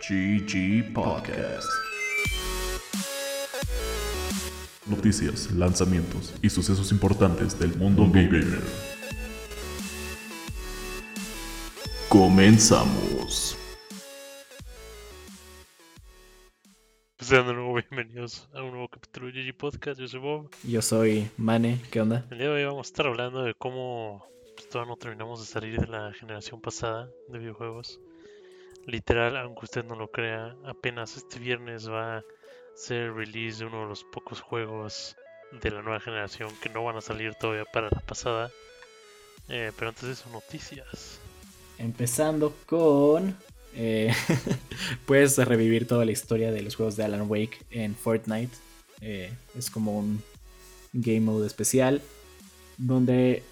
GG Podcast. Noticias, lanzamientos y sucesos importantes del mundo gamer. Comenzamos. Pues de nuevo, bienvenidos a un nuevo capítulo de GG Podcast. Yo soy Bob. Yo soy Mane, ¿qué onda? El día de hoy vamos a estar hablando de cómo pues, todavía no terminamos de salir de la generación pasada de videojuegos. Literal, aunque usted no lo crea, apenas este viernes va a ser release de uno de los pocos juegos de la nueva generación que no van a salir todavía para la pasada. Eh, pero antes de eso, noticias. Empezando con... eh, puedes revivir toda la historia de los juegos de Alan Wake en Fortnite. Eh, es como un game mode especial donde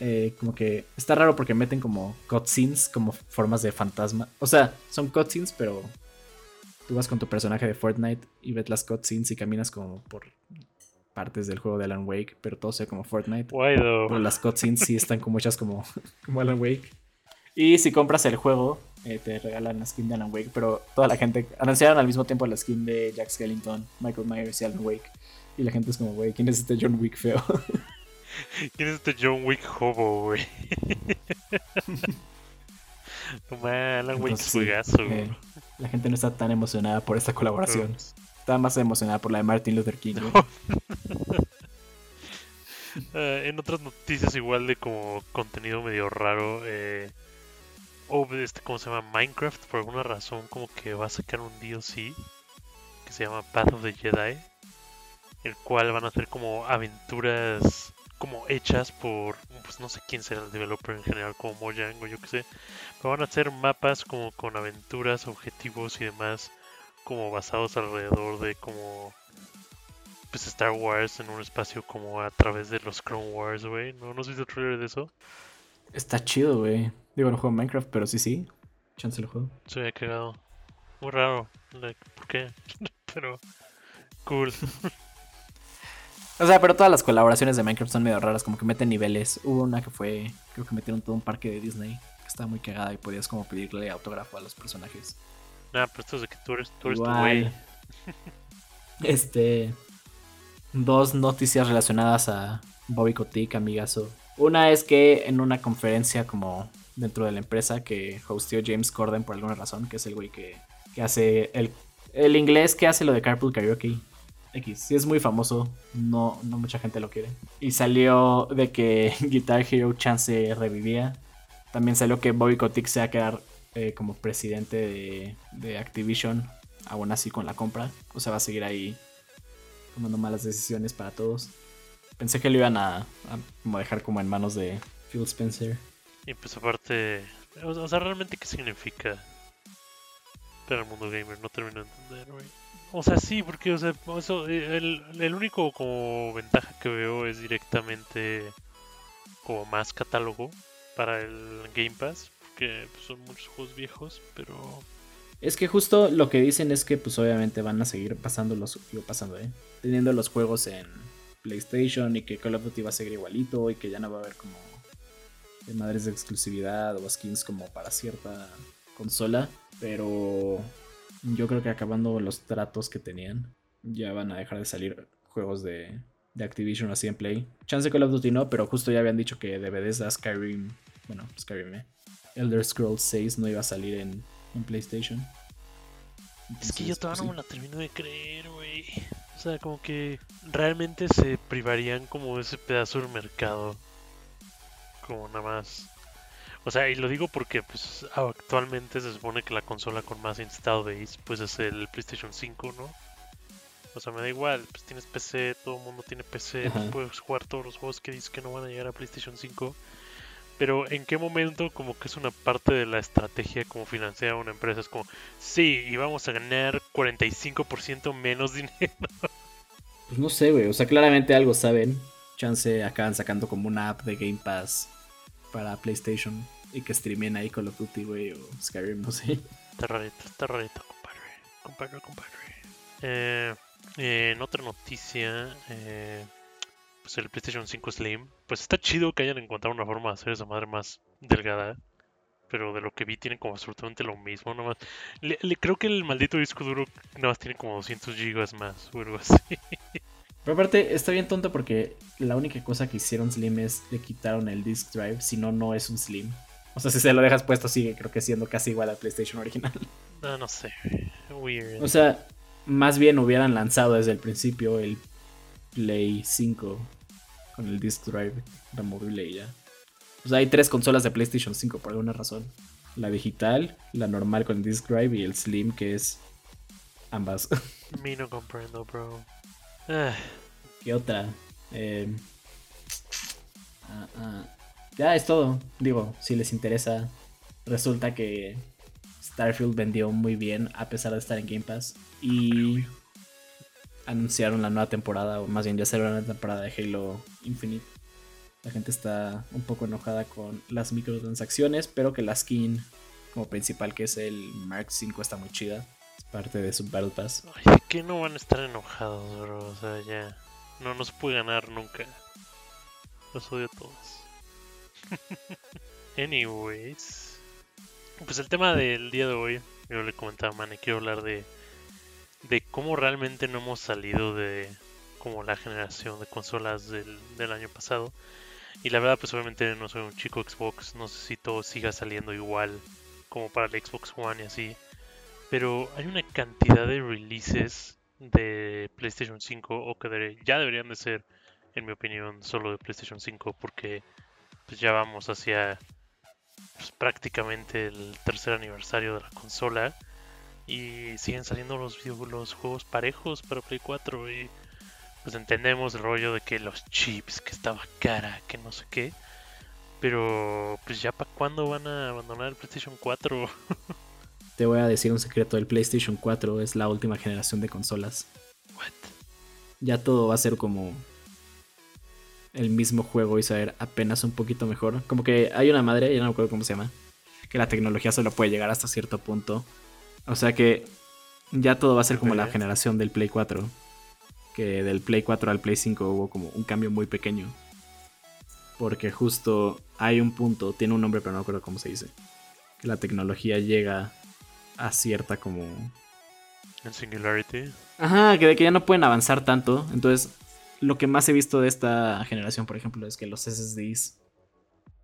eh, como que está raro porque meten como cutscenes como formas de fantasma. O sea, son cutscenes, pero tú vas con tu personaje de Fortnite y ves las cutscenes y caminas como por partes del juego de Alan Wake, pero todo se ve como Fortnite. Why though? Pero las cutscenes sí están como hechas como, como Alan Wake. Y si compras el juego, eh, te regalan la skin de Alan Wake. Pero toda la gente anunciaron al mismo tiempo la skin de Jack Skellington, Michael Myers y Alan Wake. Y la gente es como, güey, ¿quién es este John Wick feo? ¿Quién es este John Wick hobo, güey? no mames, Alan Wake sí, juegazo, eh, la gente no está tan emocionada por esta colaboración. Está más emocionada por la de Martin Luther King. Eh, en otras noticias igual de como contenido medio raro, eh, o este, ¿cómo se llama? Minecraft por alguna razón como que va a sacar un DLC que se llama Path of the Jedi, el cual van a hacer como aventuras como hechas por, pues no sé quién será el developer en general, como Mojang o yo qué sé, pero van a hacer mapas como con aventuras, objetivos y demás como basados alrededor de como pues Star Wars en un espacio como a través de los Clone Wars, güey. ¿No, ¿No has visto el trailer de eso? Está chido, güey. Digo, no juego Minecraft, pero sí, sí. Chance lo juego. Se había cagado. Muy raro. Like, ¿Por qué? Pero cool. O sea, pero todas las colaboraciones de Minecraft son medio raras, como que meten niveles. Hubo una que fue, creo que metieron todo un parque de Disney, que estaba muy cagada y podías como pedirle autógrafo a los personajes. Nada, pero esto es de que tú eres, tú eres tu güey. Este. Dos noticias relacionadas a Bobby Kotick, amigazo. Una es que en una conferencia como dentro de la empresa que hosteó James Corden por alguna razón, que es el güey que, que hace el, el inglés que hace lo de Carpool Karaoke. X, es muy famoso, no, no mucha gente lo quiere. Y salió de que Guitar Hero Chance revivía. También salió que Bobby Kotick se va a quedar eh, como presidente de, de Activision, aún así con la compra. O sea, va a seguir ahí tomando malas decisiones para todos. Pensé que lo iban a, dejar como en manos de Phil Spencer. Y pues aparte, o sea, realmente qué significa para el mundo gamer, no termino de entender, güey. O sea, sí, porque, o sea, eso, eh, el, el único como ventaja que veo es directamente como más catálogo para el Game Pass, porque pues, son muchos juegos viejos, pero Es que justo lo que dicen es que pues obviamente van a seguir pasando los, digo, ¿eh? Teniendo los juegos en PlayStation y que Call of Duty va a seguir igualito y que ya no va a haber como madres de exclusividad o skins como para cierta consola. Pero yo creo que acabando los tratos que tenían, ya van a dejar de salir juegos de, de Activision así en Play. Chance Call of Duty no, pero justo ya habían dicho que de Bethesda Skyrim, bueno, Skyrim, ¿eh? Elder Scrolls 6 no iba a salir en, en PlayStation. Es que yo todavía pues, no me la termino de creer, güey. O sea, como que realmente se privarían como de ese pedazo del mercado. Como nada más. O sea, y lo digo porque pues actualmente se supone que la consola con más install base pues es el PlayStation 5, ¿no? O sea, me da igual, pues tienes PC, todo el mundo tiene PC, pues puedes jugar todos los juegos que dices que no van a llegar a PlayStation 5. Pero en qué momento como que es una parte de la estrategia como financiar una empresa es como, sí, y vamos a ganar 45% menos dinero. Pues no sé, güey. O sea, claramente algo saben. Chance acaban sacando como una app de Game Pass para PlayStation y que streamen ahí Call of Duty, güey, o Skyrim, no sé. Está rarito, compadre. Compadre, compadre. Eh, eh, en otra noticia, eh, pues el PlayStation 5 Slim, pues está chido que hayan encontrado una forma de hacer esa madre más delgada. pero de lo que vi tiene como absolutamente lo mismo. Nomás. Le, le- creo que el maldito disco duro nada más tiene como 200 gigas más o algo así. Pero aparte, está bien tonto porque la única cosa que hicieron Slim es le quitaron el disk drive, si no, no es un Slim. O sea, si se lo dejas puesto, sigue creo que siendo casi igual al PlayStation original. No, no sé. Weird. O sea, más bien hubieran lanzado desde el principio el Play 5 con el disk drive removible y ya. O sea, hay tres consolas de PlayStation 5 por alguna razón. La digital, la normal con el disk drive y el Slim que es ambas. Me no comprendo, bro. Ah, ¿Qué otra? Eh, ah, ah. Ya es todo. Digo, si les interesa, resulta que Starfield vendió muy bien a pesar de estar en Game Pass. Y anunciaron la nueva temporada, o más bien ya será nueva temporada de Halo Infinite. La gente está un poco enojada con las microtransacciones, pero que la skin como principal, que es el Mark 5, está muy chida. Es parte de su Battle Pass. ay, ¿de qué no van a estar enojados, bro? O sea, ya. No nos puede ganar nunca. Los odio a todos. Anyways. Pues el tema del día de hoy, yo le comentaba a Manny, quiero hablar de, de cómo realmente no hemos salido de como la generación de consolas del, del año pasado. Y la verdad, pues obviamente no soy un chico Xbox, no sé si todo siga saliendo igual como para el Xbox One y así. Pero hay una cantidad de releases de PlayStation 5 o que ya deberían de ser, en mi opinión, solo de PlayStation 5 porque pues ya vamos hacia pues, prácticamente el tercer aniversario de la consola y siguen saliendo los, los juegos parejos para Play 4 y pues entendemos el rollo de que los chips, que estaba cara, que no sé qué. Pero pues ya para cuándo van a abandonar el PlayStation 4? Te voy a decir un secreto, el PlayStation 4 es la última generación de consolas. What? Ya todo va a ser como el mismo juego y saber apenas un poquito mejor. Como que hay una madre, ya no me acuerdo cómo se llama, que la tecnología solo puede llegar hasta cierto punto. O sea que ya todo va a ser como la generación del Play 4. Que del Play 4 al Play 5 hubo como un cambio muy pequeño. Porque justo hay un punto, tiene un nombre pero no me acuerdo cómo se dice. Que la tecnología llega a cierta como En Singularity. Ajá, que de que ya no pueden avanzar tanto. Entonces, lo que más he visto de esta generación, por ejemplo, es que los SSDs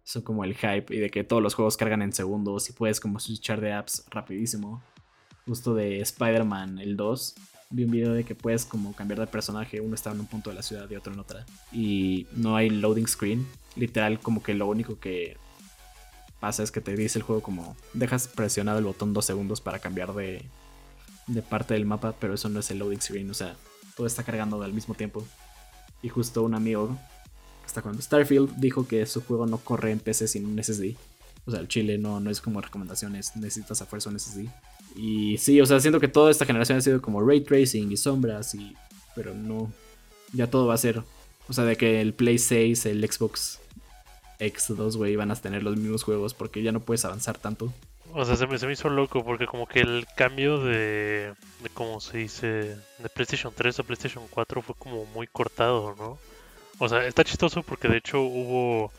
son como el hype y de que todos los juegos cargan en segundos y puedes como switchar de apps rapidísimo. Justo de Spider-Man, el 2, vi un video de que puedes como cambiar de personaje, uno está en un punto de la ciudad y otro en otra. Y no hay loading screen. Literal, como que lo único que pasa es que te dice el juego como dejas presionado el botón dos segundos para cambiar de, de parte del mapa, pero eso no es el loading screen, o sea, todo está cargando al mismo tiempo. Y justo un amigo que está jugando Starfield dijo que su juego no corre en PC sin un SSD. O sea, el chile no, no es como recomendaciones, necesitas a fuerza un SSD. Y sí, o sea, siento que toda esta generación ha sido como ray tracing y sombras, y pero no, ya todo va a ser, o sea, de que el Play 6, el Xbox X2, güey, van a tener los mismos juegos porque ya no puedes avanzar tanto. O sea, se me, se me hizo loco porque como que el cambio de, de cómo se dice, de PlayStation 3 a PlayStation 4 fue como muy cortado, ¿no? O sea, está chistoso porque de hecho hubo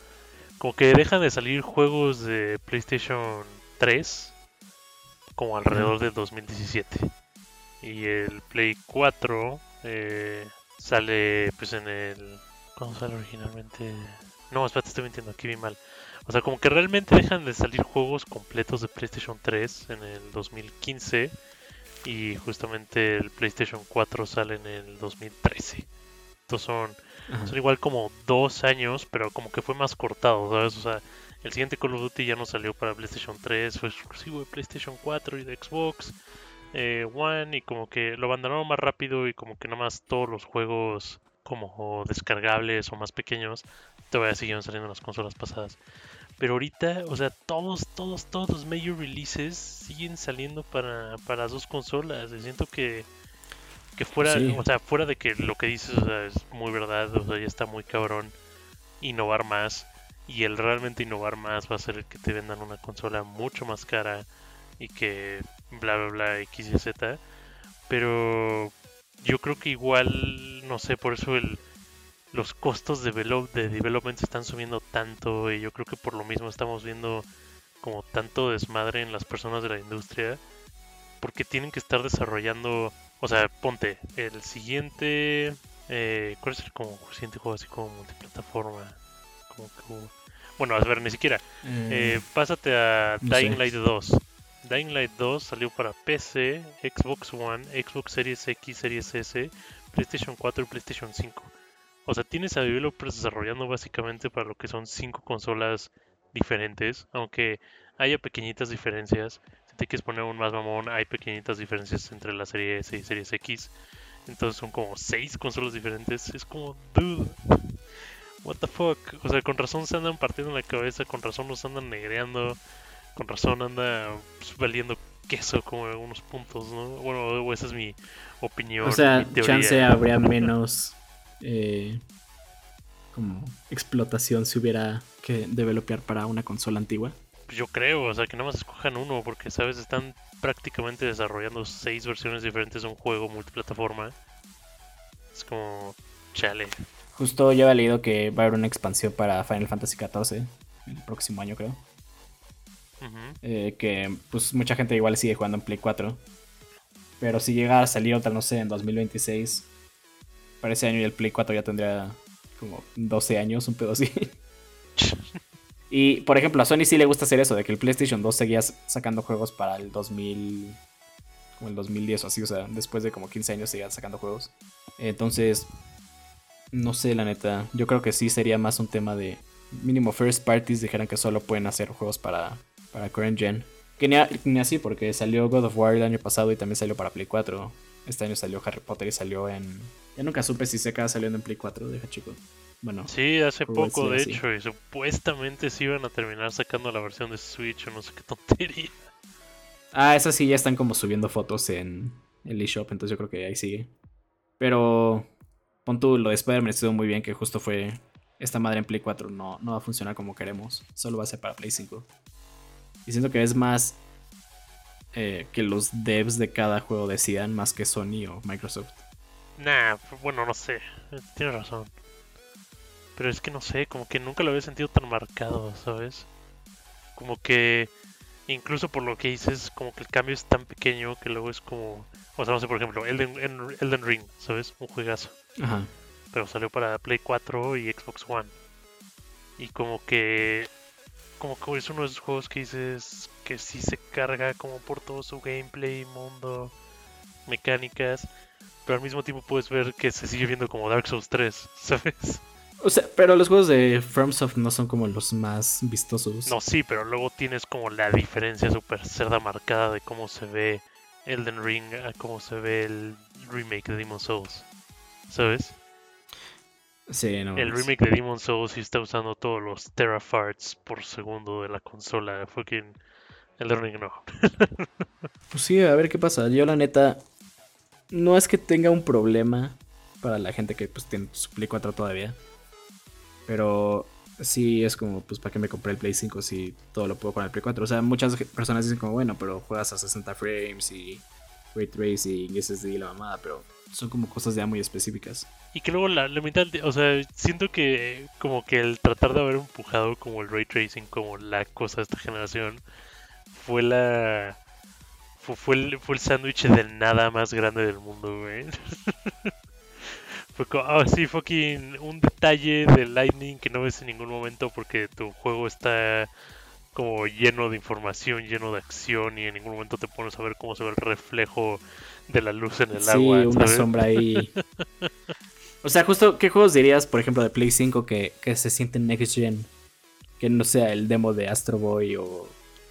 como que dejan de salir juegos de PlayStation 3 como alrededor del 2017. Y el Play 4 eh, sale pues en el... ¿Cómo sale originalmente? No, espérate, estoy mintiendo, aquí vi mal. O sea, como que realmente dejan de salir juegos completos de PlayStation 3 en el 2015 y justamente el PlayStation 4 sale en el 2013. Estos son, Ajá. son igual como dos años, pero como que fue más cortado, ¿sabes? O sea, el siguiente Call of Duty ya no salió para PlayStation 3, fue exclusivo de PlayStation 4 y de Xbox eh, One y como que lo abandonaron más rápido y como que nada más todos los juegos como descargables o más pequeños todavía siguieron saliendo en las consolas pasadas. Pero ahorita, o sea, todos, todos, todos los major releases siguen saliendo para, para las dos consolas. Y siento que, que fuera, Sí. o sea, fuera de que lo que dices o sea, es muy verdad, o sea, ya está muy cabrón innovar más. Y el realmente innovar más va a ser el que te vendan una consola mucho más cara y que bla bla bla X y Z. Pero yo creo que igual, no sé, por eso el, los costos de, develop- de development están subiendo tanto y yo creo que por lo mismo estamos viendo como tanto desmadre en las personas de la industria porque tienen que estar desarrollando, o sea, ponte, el siguiente, eh, ¿cuál es el como, siguiente juego así como multiplataforma? Como que, bueno, a ver, ni siquiera. Eh, pásate a Dying Light 2. Dying Light 2 salió para PC, Xbox One, Xbox Series X, Series S, PlayStation 4 y PlayStation 5. O sea, tienes a developers desarrollando básicamente para lo que son cinco consolas diferentes, aunque haya pequeñitas diferencias. Si te quieres poner un más mamón, hay pequeñitas diferencias entre la serie S y Series X. Entonces son como seis consolas diferentes. Es como, dude, what the fuck. O sea, con razón se andan partiendo la cabeza, con razón nos andan negreando, con razón anda pues, valiendo queso como en algunos puntos, ¿no? Bueno, esa es mi opinión. O sea, chance habría menos eh, como explotación si hubiera que developear para una consola antigua. Pues yo creo, o sea, que nada más escojan uno, porque, ¿sabes? Están prácticamente desarrollando seis versiones diferentes de un juego multiplataforma. Es como, chale. Justo yo había leído que va a haber una expansión para Final Fantasy XIV el próximo año, creo. Eh, que pues mucha gente igual sigue jugando en Play 4. Pero si llega a salir otra, no sé, en 2026, para ese año y el Play 4 ya tendría como 12 años, un pedo así. y por ejemplo, a Sony sí le gusta hacer eso, de que el PlayStation 2 seguía sacando juegos para el 2000, como el 2010 o así, o sea, después de como 15 años seguía sacando juegos. Entonces, no sé, la neta, yo creo que sí sería más un tema de mínimo first parties dijeran que solo pueden hacer juegos para, para current gen. Que ni, ni así, porque salió God of War el año pasado y también salió para Play 4. Este año salió Harry Potter y salió en. Ya nunca supe si se acaba saliendo en Play 4, deja chico. Bueno. Sí, hace poco, de hecho, y supuestamente se iban a terminar sacando la versión de Switch o no sé qué tontería. Ah, esas sí ya están como subiendo fotos en el eShop, entonces yo creo que ahí sigue. Pero. Pon tú, lo de Spider-Man estuvo muy bien, que justo fue. Esta madre en Play 4 no, no va a funcionar como queremos. Solo va a ser para Play 5. Y siento que es más eh, que los devs de cada juego decidan más que Sony o Microsoft. Nah, bueno, no sé. Tienes razón. Pero es que no sé, como que nunca lo había sentido tan marcado, ¿sabes? Como que incluso por lo que dices, como que el cambio es tan pequeño que luego es como... O sea, no sé, por ejemplo, Elden, Elden Ring, ¿sabes? Un juegazo. Ajá. Pero salió para Play 4 y Xbox One. Y como que como que es uno de esos juegos que dices que sí se carga como por todo su gameplay, mundo, mecánicas, pero al mismo tiempo puedes ver que se sigue viendo como Dark Souls 3, ¿sabes? O sea, pero los juegos de FromSoft no son como los más vistosos. No, sí, pero luego tienes como la diferencia super cerda marcada de cómo se ve Elden Ring a cómo se ve el remake de Demon Souls, ¿sabes? El remake de Demon Souls sí está usando todos los terafarts por segundo de la consola. Fucking. El ring no. pues sí, a ver qué pasa. Yo, la neta. No es que tenga un problema para la gente que pues tiene su Play 4 todavía. Pero sí es como, pues, ¿para qué me compré el Play 5 si todo lo puedo con el Play 4? O sea, muchas personas dicen como, bueno, pero juegas a 60 frames y Ray Tracing, SSD y la mamada, pero son como cosas ya muy específicas. Y que luego la, la mitad, o sea, siento que como que el tratar de haber empujado como el ray tracing como la cosa de esta generación fue la fue, el, fue el sándwich del nada más grande del mundo, güey. fue como, oh sí, fucking un detalle de Lightning que no ves en ningún momento porque tu juego está como lleno de información, lleno de acción y en ningún momento te pones a ver cómo se ve el reflejo de la luz en el agua. Sí, una sombra ahí. o sea, justo, ¿qué juegos dirías, por ejemplo, de Play 5 que, se sienten next gen? Que no sea el demo de Astro Boy o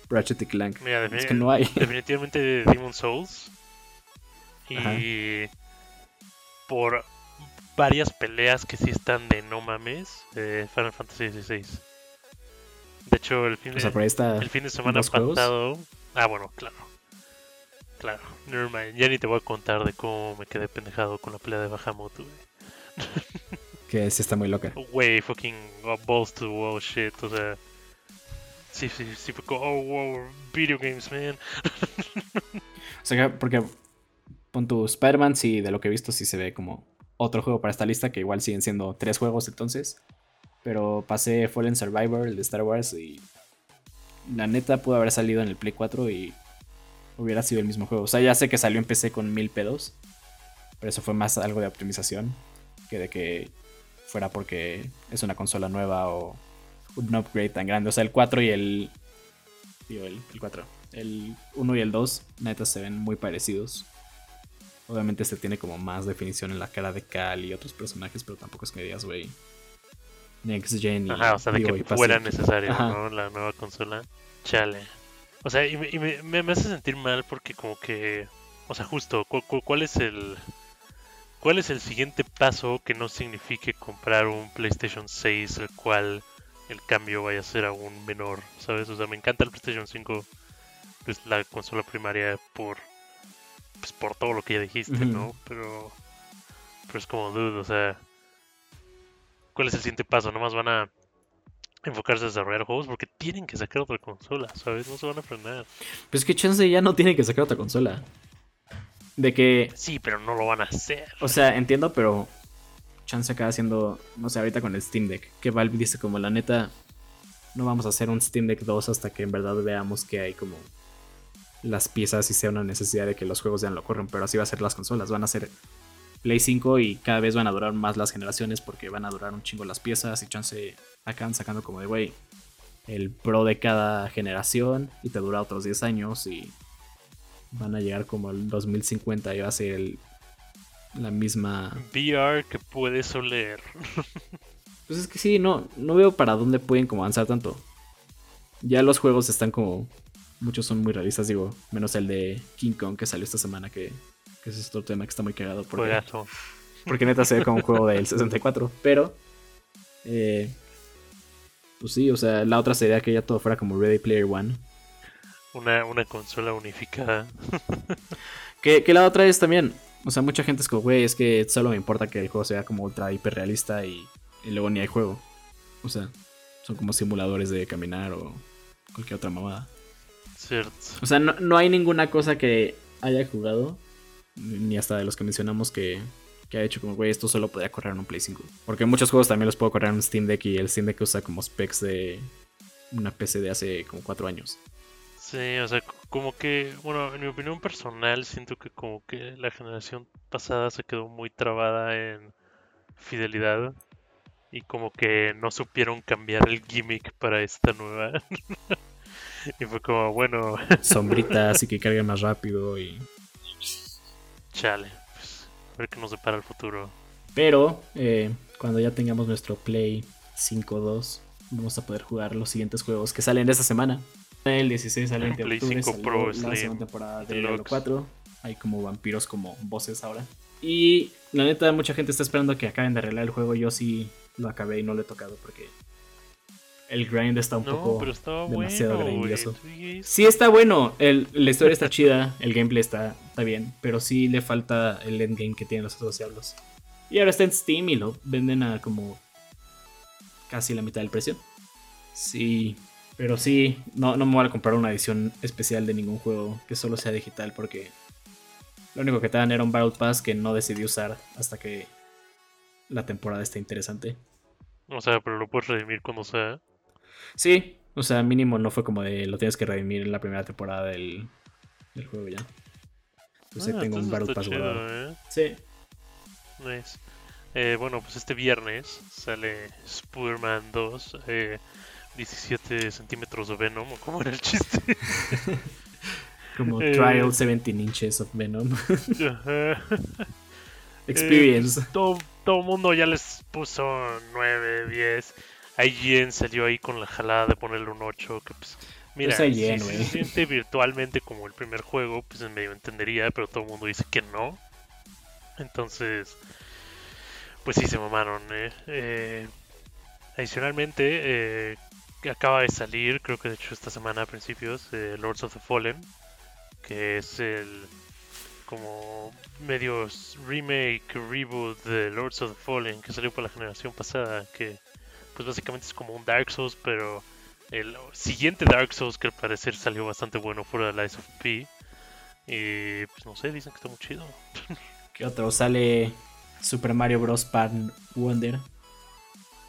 Ratchet y Clank. es que no hay. Definitivamente Demon Souls. Y por varias peleas que sí están de no mames, eh, Final Fantasy XVI. De hecho, el fin, de, el fin de semana pasado. Ah, bueno, claro. Claro, nevermind. Ya ni te voy a contar de cómo me quedé pendejado con la pelea de Bahamut, que sí está muy loca. Wey, fucking balls to the wall shit. O sea. Como, oh, wow, video games, man. o sea, porque. Pon tu Spider-Man, sí, de lo que he visto, sí se ve como otro juego para esta lista, que igual siguen siendo tres juegos entonces. Pero pasé Fallen Survivor, el de Star Wars, y la neta pudo haber salido en el Play 4 y hubiera sido el mismo juego. O sea, ya sé que salió en PC con mil pedos, pero eso fue más algo de optimización que de que fuera porque es una consola nueva o un upgrade tan grande. O sea, el 4 y el. Digo, el, el 4. El 1 y el 2, neta, se ven muy parecidos. Obviamente este tiene como más definición en la cara de Cal y otros personajes, pero tampoco es que digas, güey. Next Gen y Ajá, o sea, de digo, que pase- fuera necesario, Ajá. ¿no? La nueva consola. Chale. O sea, y, me, y me- me- me hace sentir mal porque como que... O sea, justo, cu- cu- ¿cuál es el... ¿Cuál es el siguiente paso que no signifique comprar un PlayStation 6 el cual el cambio vaya a ser aún menor? ¿Sabes? O sea, me encanta el PlayStation 5, pues la consola primaria por... Pues por todo lo que ya dijiste. ¿no? Pero... Pero es como, dude, o sea... ¿Cuál es el siguiente paso? Nomás van a enfocarse a desarrollar juegos porque tienen que sacar otra consola, ¿sabes? No se van a frenar. Pues es que Chance ya no tiene que sacar otra consola. De que Sí, pero no lo van a hacer. O sea, entiendo, pero Chance acaba haciendo, no sé, ahorita con el Steam Deck, que Valve dice como la neta, no vamos a hacer un Steam Deck 2 hasta que en verdad veamos que hay como las piezas y sea una necesidad de que los juegos ya lo corren, pero así va a ser las consolas, van a ser Play 5 y cada vez van a durar más las generaciones porque van a durar un chingo las piezas y Chance acaban sacando como de, güey, el Pro de cada generación y te dura otros 10 años y van a llegar como el 2050 y va a ser el- la misma VR que puedes oler. Pues es que sí, no, no veo para dónde pueden como avanzar tanto. Ya los juegos están como. Muchos son muy realistas, digo. Menos el de King Kong que salió esta semana, que, que es otro tema que está muy cagado. Porque, Juegazo. porque neta se ve como un juego del 64. Pero. eh, pues sí, o sea, la otra sería que ya todo fuera como Ready Player One. Una, una consola unificada. Que, que la otra es también. O sea, mucha gente es como, güey, es que solo me importa que el juego sea como ultra hiperrealista y, y luego ni hay juego. O sea, son como simuladores de caminar o cualquier otra mamada. Cierto. O sea, no, no hay ninguna cosa que haya jugado, ni hasta de los que mencionamos que, que ha hecho como, güey, esto solo podría correr en un Play 5. Porque muchos juegos también los puedo correr en un Steam Deck y el Steam Deck usa como specs de una PC de hace como 4 años. Sí, o sea, como que, bueno, en mi opinión personal, siento que como que la generación pasada se quedó muy trabada en fidelidad y como que no supieron cambiar el gimmick para esta nueva. y fue como, bueno, Sombritas y que cargue más rápido y... chale, pues, a ver qué nos depara el futuro. Pero eh, cuando ya tengamos nuestro Play 5.2, vamos a poder jugar los siguientes juegos que salen esta semana. El 16 al 20 de octubre 5 salió Pro la Slim segunda temporada de Halo Deluxe. 4. Hay como vampiros como voces ahora. Y la neta, mucha gente está esperando que acaben de arreglar el juego. Yo sí lo acabé y no lo he tocado porque el grind está un No, poco demasiado bueno, grandioso. Sí está bueno, el- la historia está chida, el gameplay está, está bien, pero sí le falta el endgame que tienen los otros diablos. Y ahora está en Steam y lo venden a como casi la mitad del precio. Sí, pero sí, no, no me voy a comprar una edición especial de ningún juego que solo sea digital porque lo único que te dan era un Battle Pass que no decidí usar hasta que la temporada esté interesante. O sea, pero lo puedes redimir cuando sea. Sí, o sea, mínimo no fue como de lo tienes que redimir en la primera temporada del, del juego ya. Entonces Ah, ahí tengo un Battle Pass chido, guardado. ¿eh? Sí. Nice. Eh, bueno, pues este viernes sale Spider-Man 2, eh, 17 centímetros de Venom, o cómo era el chiste. Como Eh. Trial 17 Inches of Venom. Experience. Eh, todo, todo mundo ya les puso 9, 10. IGN salió ahí con la jalada de ponerle un 8, que pues... Mira, Es IGN, si se siente virtualmente como el primer juego, pues en medio entendería, pero todo el mundo dice que no. Entonces, pues sí se mamaron, ¿eh? Eh, adicionalmente, eh, que acaba de salir, creo que de hecho esta semana a principios, eh, Lords of the Fallen, que es el como medio remake, reboot de Lords of the Fallen que salió por la generación pasada, que pues básicamente es como un Dark Souls, pero el siguiente Dark Souls que al parecer salió bastante bueno fuera de Lies of P. Y pues no sé, dicen que está muy chido. ¿Qué otro? Sale Super Mario Bros. Pan Wonder.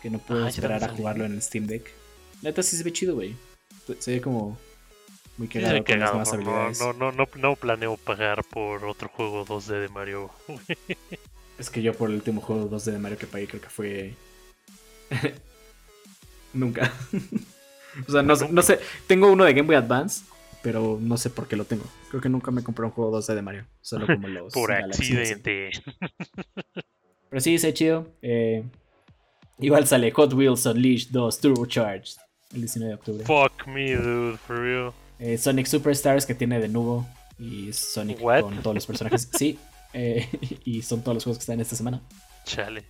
Que no puedo Ah, esperar a jugarlo en el Steam Deck. La neta sí se ve chido, güey. Se ve como muy Sí, cagado se ve con las cagado, nuevas no, habilidades. no, no, no, no planeo pagar por otro juego 2D de Mario. Es que yo por el último juego 2D de Mario que pagué creo que fue... Nunca. o sea, no, sé- no sé. Tengo uno de Game Boy Advance, pero no sé por qué lo tengo. Creo que nunca me compré un juego 2D de Mario. Solo como los... por accidente. Pero sí, se chido. Eh, igual sale Hot Wheels Unleashed 2 Turbocharged el 19 de octubre. Fuck me, dude, for real. Eh, Sonic Superstars que tiene de nuevo y Sonic What? con todos los personajes. Sí, eh, y son todos los juegos que están esta semana. Chale.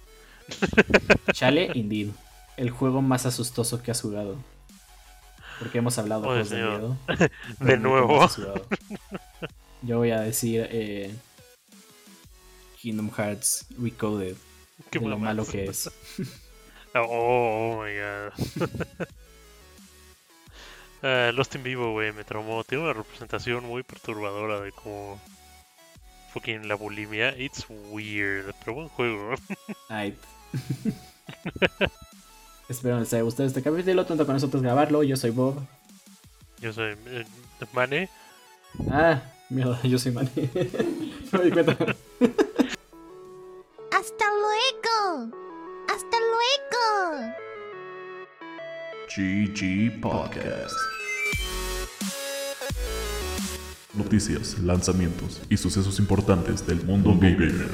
Chale, indeed. El juego más asustoso que has jugado. Porque hemos hablado de Oh, juegos de miedo. De nuevo. Yo voy a decir eh, Kingdom Hearts Recoded. Qué de lo malo que es. Oh, oh my god. Ah, Lost in Vivo, güey, me traumó. Tiene una representación muy perturbadora de como fucking la bulimia. It's weird, pero buen juego. Ay. Espero les haya gustado este capítulo. Tanto con nosotros grabarlo. Yo soy Bob. Yo soy eh, Mane. Ah, mierda, yo soy Manny. No me di cuenta. GG Podcast. Noticias, lanzamientos y sucesos importantes del mundo gamer.